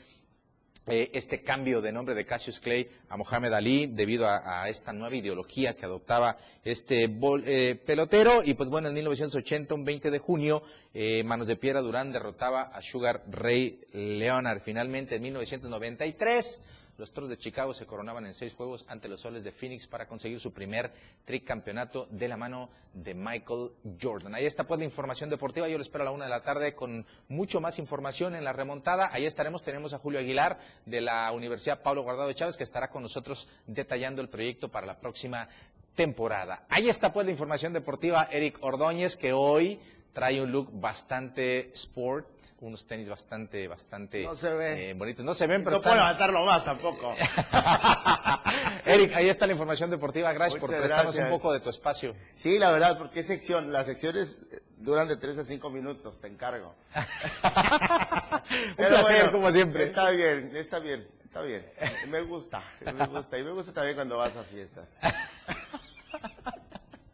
eh, este cambio de nombre de Cassius Clay a Mohamed Ali debido a, esta nueva ideología que adoptaba este eh, pelotero. Y pues bueno, en 1980, un 20 de junio, eh, Manos de Piedra Durán derrotaba a Sugar Ray Leonard. Finalmente, en 1993, los Toros de Chicago se coronaban en seis juegos ante los Soles de Phoenix para conseguir su primer tricampeonato de la mano de Michael Jordan. Ahí está pues la información deportiva. Yo lo espero a la una de la tarde con mucho más información en la remontada. Ahí estaremos. Tenemos a Julio Aguilar de la Universidad Pablo Guardado de Chávez que estará con nosotros detallando el proyecto para la próxima temporada. Ahí está pues la información deportiva. Eric Ordóñez que hoy trae un look bastante sport unos tenis bastante, bastante eh, bonitos. No se ven, pero No puedo levantarlo más tampoco. Eric, ahí está la información deportiva. Gracias por prestarnos un poco de tu espacio. Sí, la verdad, porque sección, las secciones duran de 3 a 5 minutos, te encargo. un placer, como siempre. Está bien, está bien, está bien. Me gusta, me gusta. Y me gusta también cuando vas a fiestas.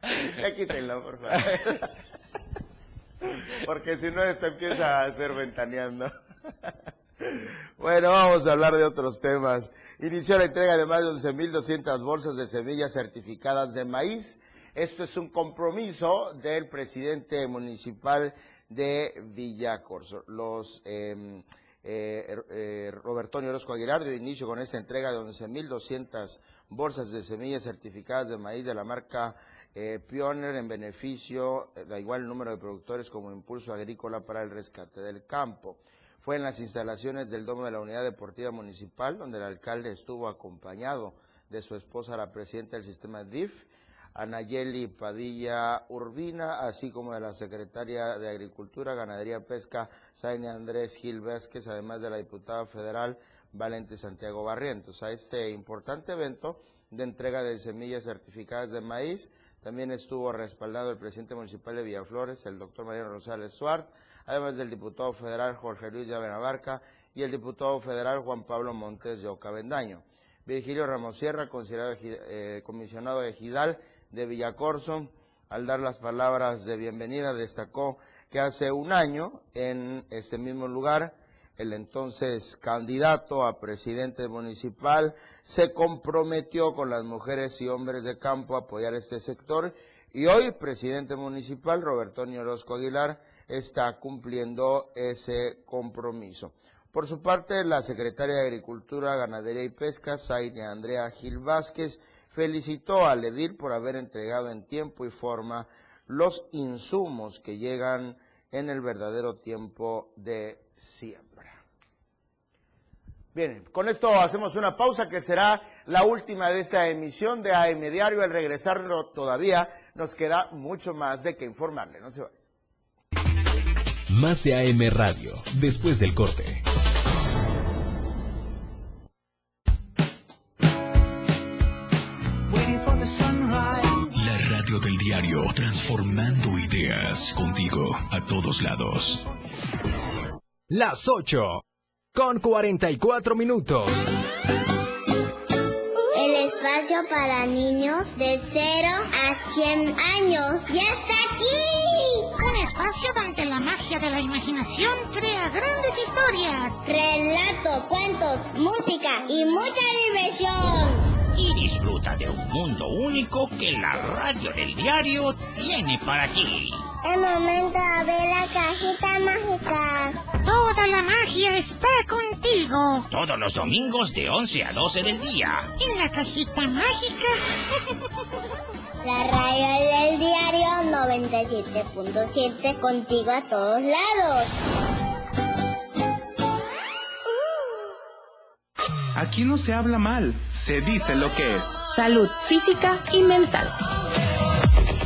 ya quítenlo, por favor. Porque si no, esto empieza a ser ventaneando. Bueno, vamos a hablar de otros temas. Inició la entrega de más de 11.200 bolsas de semillas certificadas de maíz. Esto es un compromiso del presidente municipal de Villacorso. Los eh, eh, eh, Robertonio Orozco Aguilar dio inicio con esta entrega de 11.200 bolsas de semillas certificadas de maíz de la marca eh, Pioner en beneficio, eh, da igual número de productores como impulso agrícola para el rescate del campo. Fue en las instalaciones del Domo de la Unidad Deportiva Municipal, donde el alcalde estuvo acompañado de su esposa, la presidenta del sistema DIF, Anayeli Padilla Urbina, así como de la secretaria de Agricultura, Ganadería, Pesca, Zaine Andrés Gil Vázquez, además de la diputada federal Valente Santiago Barrientos. A este importante evento de entrega de semillas certificadas de maíz también estuvo respaldado el presidente municipal de Villaflores, el doctor Mariano Rosales Suárez, además del diputado federal Jorge Luis Llave Navarca y el diputado federal Juan Pablo Montes de Ocabendaño. Virgilio Ramos Sierra, considerado eh, comisionado de Gidal de Villacorso, al dar las palabras de bienvenida, destacó que hace un año, en este mismo lugar, el entonces candidato a presidente municipal, se comprometió con las mujeres y hombres de campo a apoyar este sector y hoy presidente municipal, Roberto Orozco Aguilar, está cumpliendo ese compromiso. Por su parte, la secretaria de Agricultura, Ganadería y Pesca, Zaire Andrea Gil Vázquez, felicitó al edil por haber entregado en tiempo y forma los insumos que llegan en el verdadero tiempo de siembra. Bien, con esto hacemos una pausa que será la última de esta emisión de AM Diario. Al regresarlo todavía nos queda mucho más de que informarle. No se vaya. Más de AM Radio, después del corte. La radio del diario Diario, transformando ideas contigo a todos lados. Las 8 con 44 minutos. El espacio para niños de 0 a 100 años ya está aquí. Un espacio donde la magia de la imaginación crea grandes historias. Relatos, cuentos, música y mucha diversión. Y disfruta de un mundo único que la radio del diario tiene para ti. El momento de abrir la cajita mágica. Toda la magia está contigo. Todos los domingos de 11 a 12 del día. En la cajita mágica. La radio del diario 97.7 contigo a todos lados. Aquí no se habla mal, se dice lo que es. Salud física y mental.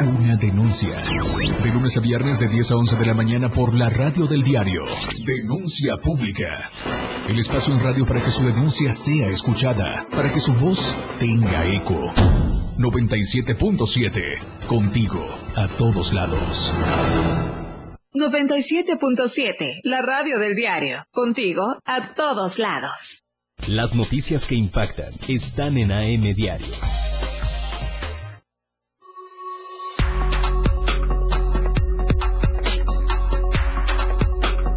Una denuncia. De lunes a viernes de 10 a 11 de la mañana por la radio del diario. Denuncia pública. El espacio en radio para que su denuncia sea escuchada. Para que su voz tenga eco. 97.7. Contigo a todos lados. 97.7, la radio del diario. Contigo a todos lados. Las noticias que impactan están en AM Diario.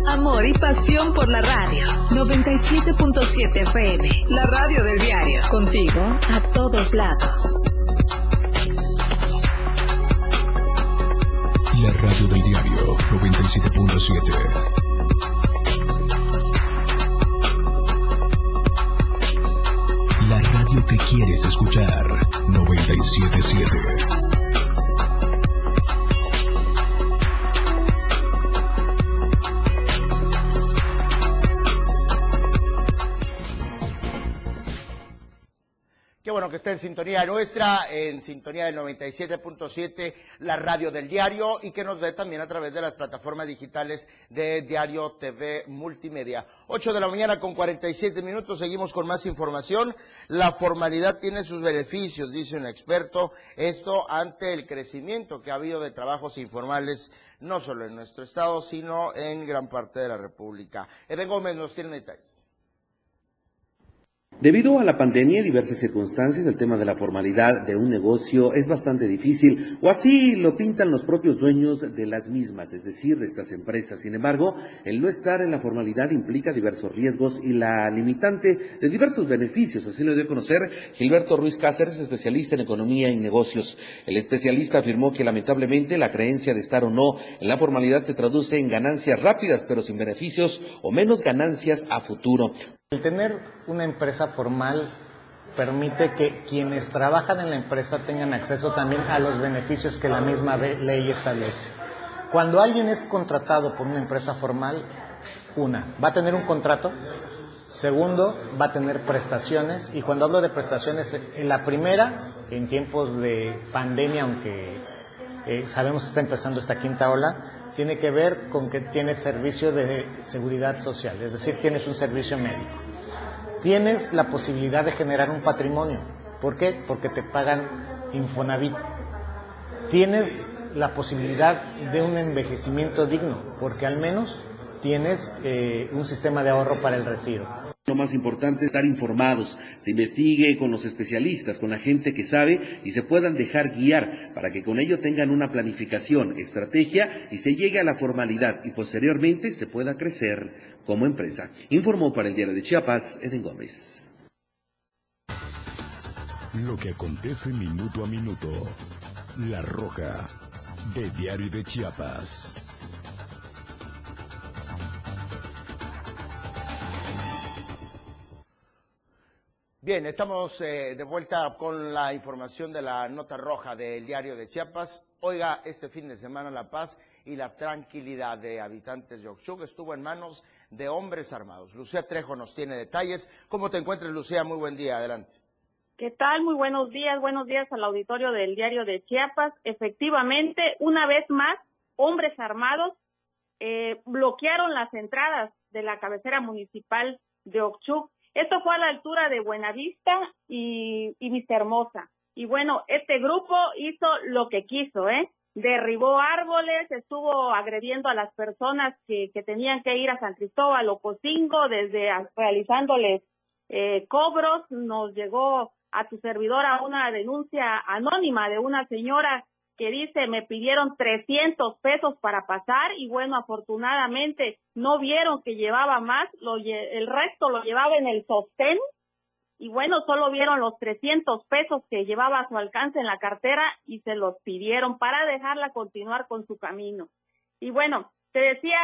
Amor y pasión por la radio. 97.7 FM, la radio del diario. Contigo a todos lados. La radio del diario 97.7. La radio que quieres escuchar 977. En sintonía nuestra, en sintonía del 97.7, la radio del diario, y que nos ve también a través de las plataformas digitales de Diario TV Multimedia. 8 de la mañana con 47 minutos, seguimos con más información. La formalidad tiene sus beneficios, dice un experto, esto ante el crecimiento que ha habido de trabajos informales, no solo en nuestro estado, sino en gran parte de la República. Eden Gómez nos tiene detalles. Debido a la pandemia y diversas circunstancias, el tema de la formalidad de un negocio es bastante difícil, o así lo pintan los propios dueños de las mismas, es decir, de estas empresas. Sin embargo, el no estar en la formalidad implica diversos riesgos y la limitante de diversos beneficios. Así lo dio a conocer Gilberto Ruiz Cáceres, especialista en economía y negocios. El especialista afirmó que lamentablemente la creencia de estar o no en la formalidad se traduce en ganancias rápidas, pero sin beneficios o menos ganancias a futuro. El tener una empresa formal permite que quienes trabajan en la empresa tengan acceso también a los beneficios que la misma ley establece. Cuando alguien es contratado por una empresa formal, una, va a tener un contrato, segundo, va a tener prestaciones, y cuando hablo de prestaciones, en la primera, en tiempos de pandemia, aunque eh, sabemos que está empezando esta quinta ola, tiene que ver con que tienes servicio de seguridad social, es decir, tienes un servicio médico. Tienes la posibilidad de generar un patrimonio. ¿Por qué? Porque te pagan Infonavit. Tienes la posibilidad de un envejecimiento digno, porque al menos tienes eh, un sistema de ahorro para el retiro. Lo más importante es estar informados, se investigue con los especialistas, con la gente que sabe y se puedan dejar guiar para que con ello tengan una planificación, estrategia y se llegue a la formalidad y posteriormente se pueda crecer como empresa. Informó para el Diario de Chiapas, Eden Gómez. Lo que acontece minuto a minuto. La Roja, de Diario de Chiapas. Bien, estamos eh, de vuelta con la información de la nota roja del diario de Chiapas. Oiga, este fin de semana la paz y la tranquilidad de habitantes de Oxchuc estuvo en manos de hombres armados. Lucía Trejo nos tiene detalles. ¿Cómo te encuentras, Lucía? Muy buen día. Adelante. ¿Qué tal? Muy buenos días. Buenos días al auditorio del diario de Chiapas. Efectivamente, una vez más, hombres armados eh, bloquearon las entradas de la cabecera municipal de Oxchuc. Esto fue a la altura de Buenavista y, y Vista Hermosa. Y bueno, este grupo hizo lo que quiso, ¿eh? Derribó árboles, estuvo agrediendo a las personas que, que tenían que ir a San Cristóbal o Cocingo, desde realizándoles eh, cobros. Nos llegó a tu servidora una denuncia anónima de una señora que dice me pidieron 300 pesos para pasar y bueno, afortunadamente no vieron que llevaba más, lo, el resto lo llevaba en el sostén y bueno, solo vieron los 300 pesos que llevaba a su alcance en la cartera y se los pidieron para dejarla continuar con su camino. Y bueno, te decía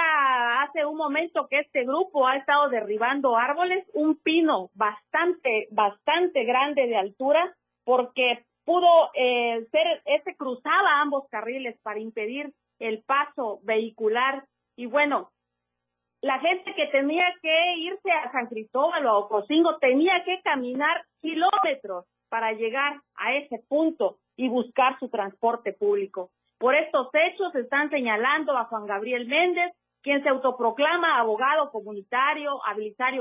hace un momento que este grupo ha estado derribando árboles, un pino bastante, bastante grande de altura, porque pudo eh, ser, este cruzaba ambos carriles para impedir el paso vehicular y bueno, la gente que tenía que irse a San Cristóbal o a Ocosingo tenía que caminar kilómetros para llegar a ese punto y buscar su transporte público. Por estos hechos están señalando a Juan Gabriel Méndez, quien se autoproclama abogado comunitario, a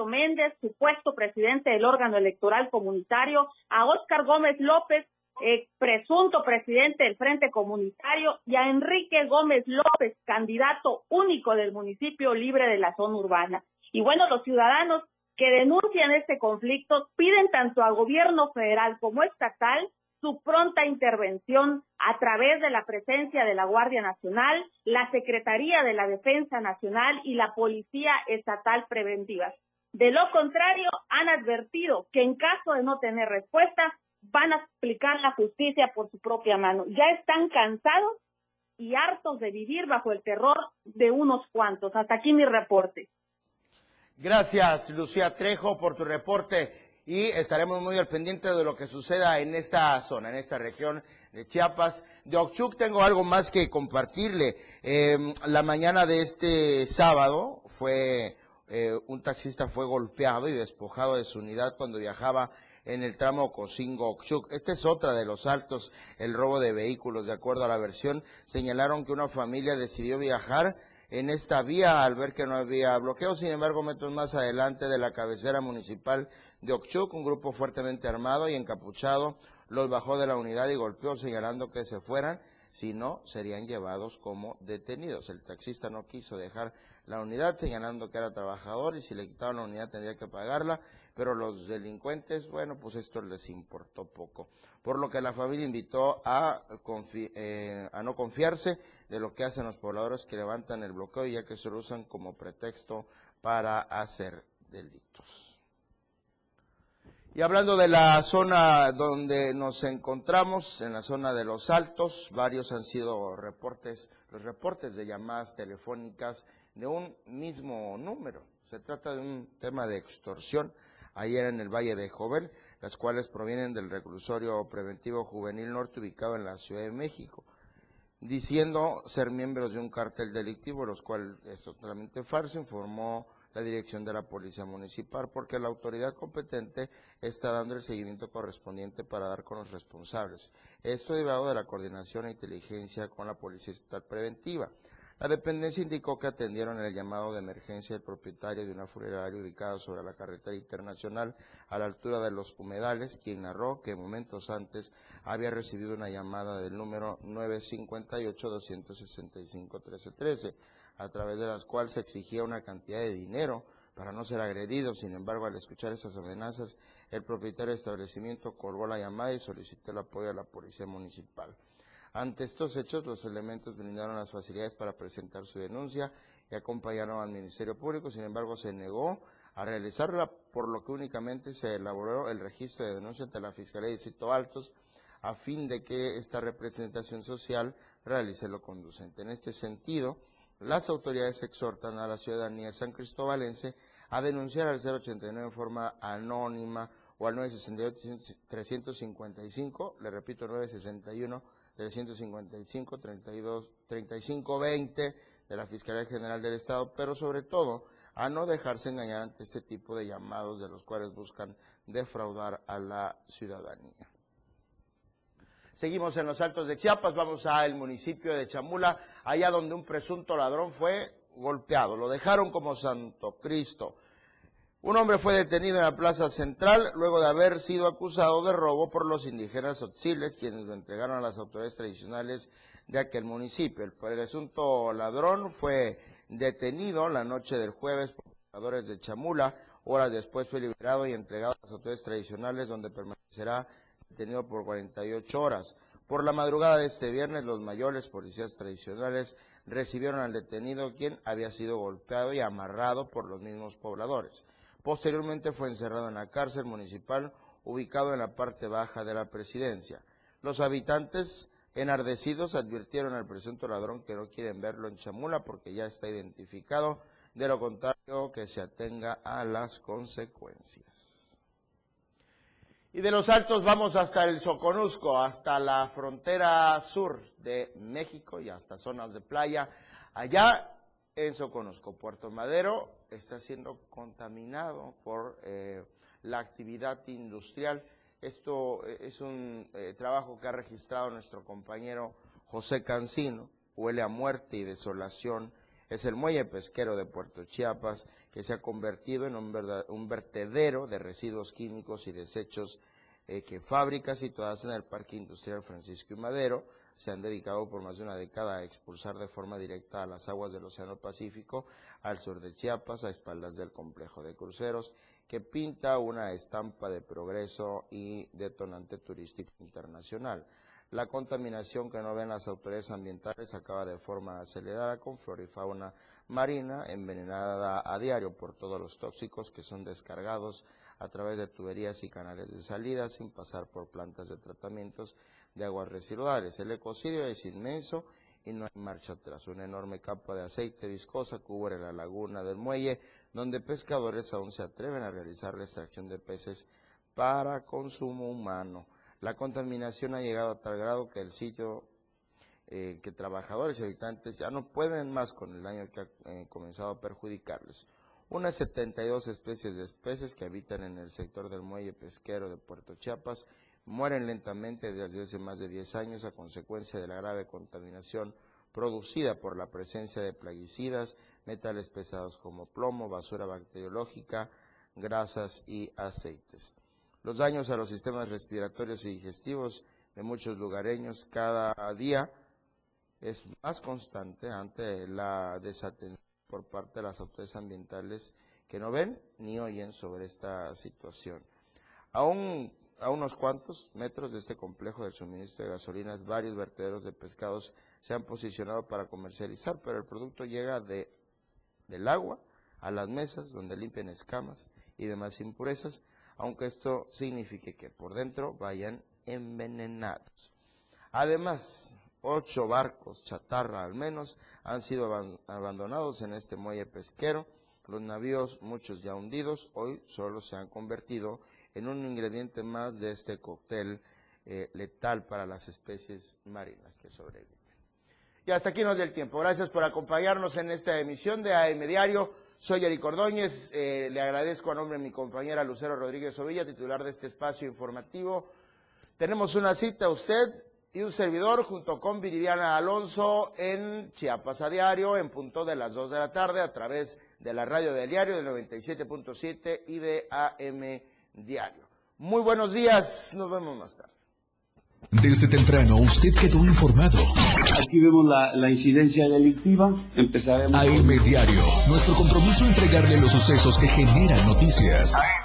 Méndez, supuesto presidente del órgano electoral comunitario, a Óscar Gómez López, eh, presunto presidente del Frente Comunitario, y a Enrique Gómez López, candidato único del municipio libre de la zona urbana. Y bueno, los ciudadanos que denuncian este conflicto piden tanto al gobierno federal como estatal su pronta intervención a través de la presencia de la Guardia Nacional, la Secretaría de la Defensa Nacional y la Policía Estatal Preventiva. De lo contrario, han advertido que en caso de no tener respuesta, van a aplicar la justicia por su propia mano. Ya están cansados y hartos de vivir bajo el terror de unos cuantos. Hasta aquí mi reporte. Gracias, Lucía Trejo, por tu reporte y estaremos muy al pendiente de lo que suceda en esta zona, en esta región de Chiapas. De Ochuc tengo algo más que compartirle. Em, la mañana de este sábado fue eh, un taxista fue golpeado y despojado de su unidad cuando viajaba en el tramo Cocingo-Oxuc. Esta es otra de los altos, el robo de vehículos. De acuerdo a la versión, señalaron que una familia decidió viajar en esta vía al ver que no había bloqueo. Sin embargo, metros más adelante de la cabecera municipal de Oxuc, un grupo fuertemente armado y encapuchado los bajó de la unidad y golpeó señalando que se fueran, si no, serían llevados como detenidos. El taxista no quiso dejar la unidad señalando que era trabajador y si le quitaban la unidad tendría que pagarla pero los delincuentes, bueno, pues esto les importó poco. Por lo que la familia invitó a, eh, a no confiarse de lo que hacen los pobladores que levantan el bloqueo, ya que se lo usan como pretexto para hacer delitos. Y hablando de la zona donde nos encontramos, en la zona de los Altos, varios han sido reportes, los reportes de llamadas telefónicas de un mismo número. Se trata de un tema de extorsión ayer en el Valle de Jovel, las cuales provienen del reclusorio preventivo juvenil norte ubicado en la Ciudad de México, diciendo ser miembros de un cartel delictivo, los cuales es totalmente falso, informó la dirección de la Policía Municipal, porque la autoridad competente está dando el seguimiento correspondiente para dar con los responsables. Esto derivado de la coordinación e inteligencia con la Policía Estatal Preventiva. La dependencia indicó que atendieron el llamado de emergencia del propietario de una funeraria ubicada sobre la carretera internacional a la altura de los humedales, quien narró que momentos antes había recibido una llamada del número 958-265-1313, a través de las cuales se exigía una cantidad de dinero para no ser agredido. Sin embargo, al escuchar esas amenazas, el propietario del establecimiento colgó la llamada y solicitó el apoyo de la policía municipal. Ante estos hechos, los elementos brindaron las facilidades para presentar su denuncia y acompañaron al Ministerio Público, sin embargo, se negó a realizarla, por lo que únicamente se elaboró el registro de denuncia ante la Fiscalía de Distrito Altos a fin de que esta representación social realice lo conducente. En este sentido, las autoridades exhortan a la ciudadanía san cristobalense a denunciar al 089 en forma anónima o al 968-355, le repito, 961 355 32 35 20 de la Fiscalía General del Estado, pero sobre todo a no dejarse engañar ante este tipo de llamados de los cuales buscan defraudar a la ciudadanía. Seguimos en los Altos de Chiapas, vamos al municipio de Chamula, allá donde un presunto ladrón fue golpeado. Lo dejaron como Santo Cristo. Un hombre fue detenido en la plaza central luego de haber sido acusado de robo por los indígenas otziles, quienes lo entregaron a las autoridades tradicionales de aquel municipio. El presunto ladrón fue detenido la noche del jueves por pobladores de Chamula. Horas después fue liberado y entregado a las autoridades tradicionales, donde permanecerá detenido por 48 horas. Por la madrugada de este viernes, los mayores policías tradicionales recibieron al detenido, quien había sido golpeado y amarrado por los mismos pobladores. Posteriormente fue encerrado en la cárcel municipal ubicado en la parte baja de la presidencia. Los habitantes enardecidos advirtieron al presunto ladrón que no quieren verlo en Chamula porque ya está identificado, de lo contrario que se atenga a las consecuencias. Y de los altos vamos hasta el Soconusco, hasta la frontera sur de México y hasta zonas de playa. Allá en Soconusco, Puerto Madero, está siendo contaminado por eh, la actividad industrial. Esto eh, es un eh, trabajo que ha registrado nuestro compañero José Cancino, huele a muerte y desolación. Es el muelle pesquero de Puerto Chiapas que se ha convertido en un, vertedero de residuos químicos y desechos que fábricas situadas en el Parque Industrial Francisco y Madero se han dedicado por más de una década a expulsar de forma directa a las aguas del Océano Pacífico al sur de Chiapas, a espaldas del complejo de cruceros, que pinta una estampa de progreso y detonante turístico internacional. La contaminación que no ven las autoridades ambientales acaba de forma acelerada con flora y fauna marina envenenada a diario por todos los tóxicos que son descargados a través de tuberías y canales de salida sin pasar por plantas de tratamientos de aguas residuales. El ecocidio es inmenso y no hay marcha atrás. Una enorme capa de aceite viscosa cubre la laguna del muelle, donde pescadores aún se atreven a realizar la extracción de peces para consumo humano. La contaminación ha llegado a tal grado que el sitio, eh, que trabajadores y habitantes ya no pueden más con el daño que ha eh, comenzado a perjudicarles. Unas 72 especies de especies que habitan en el sector del muelle pesquero de Puerto Chiapas mueren lentamente desde hace más de 10 años a consecuencia de la grave contaminación producida por la presencia de plaguicidas, metales pesados como plomo, basura bacteriológica, grasas y aceites. Los daños a los sistemas respiratorios y digestivos de muchos lugareños cada día es más constante ante la desatención por parte de las autoridades ambientales que no ven ni oyen sobre esta situación. Aún a unos cuantos metros de este complejo del suministro de gasolinas, varios vertederos de pescados se han posicionado para comercializar, pero el producto llega de, del agua a las mesas donde limpian escamas y demás impurezas, aunque esto signifique que por dentro vayan envenenados. Además, ocho barcos chatarra al menos han sido abandonados en este muelle pesquero. Los navíos, muchos ya hundidos, hoy solo se han convertido en un ingrediente más de este cóctel eh, letal para las especies marinas que sobreviven. Y hasta aquí nos dio el tiempo. Gracias por acompañarnos en esta emisión de AM Diario. Soy Eric Ordóñez. Eh, le agradezco a nombre de mi compañera Lucero Rodríguez Ovilla, titular de este espacio informativo. Tenemos una cita, usted y un servidor, junto con Viridiana Alonso, en Chiapas a Diario, en punto de las 2 de la tarde, a través de la radio del diario del 97.7 y de AM diario. Muy buenos días, nos vemos más tarde. Desde temprano usted quedó informado. Aquí vemos la, incidencia delictiva. Empezaremos. AM Diario. Nuestro compromiso entregarle los sucesos que generan noticias. AM.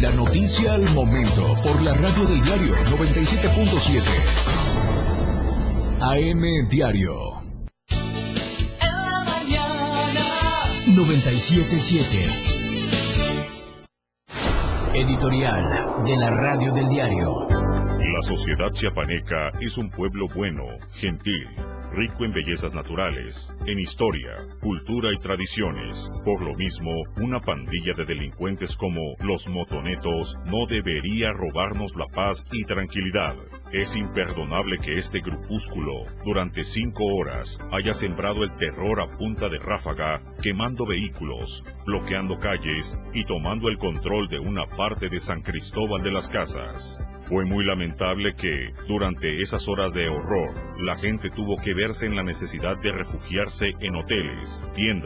La noticia al momento por la radio del diario 97.7. AM Diario. En la mañana 977. Editorial de la Radio del Diario. La sociedad chiapaneca es un pueblo bueno, gentil, rico en bellezas naturales, en historia, cultura y tradiciones. Por lo mismo, una pandilla de delincuentes como los motonetos no debería robarnos la paz y tranquilidad. Es imperdonable que este grupúsculo, durante cinco horas, haya sembrado el terror a punta de ráfaga, quemando vehículos, bloqueando calles y tomando el control de una parte de San Cristóbal de las Casas. Fue muy lamentable que, durante esas horas de horror, la gente tuvo que verse en la necesidad de refugiarse en hoteles, tiendas,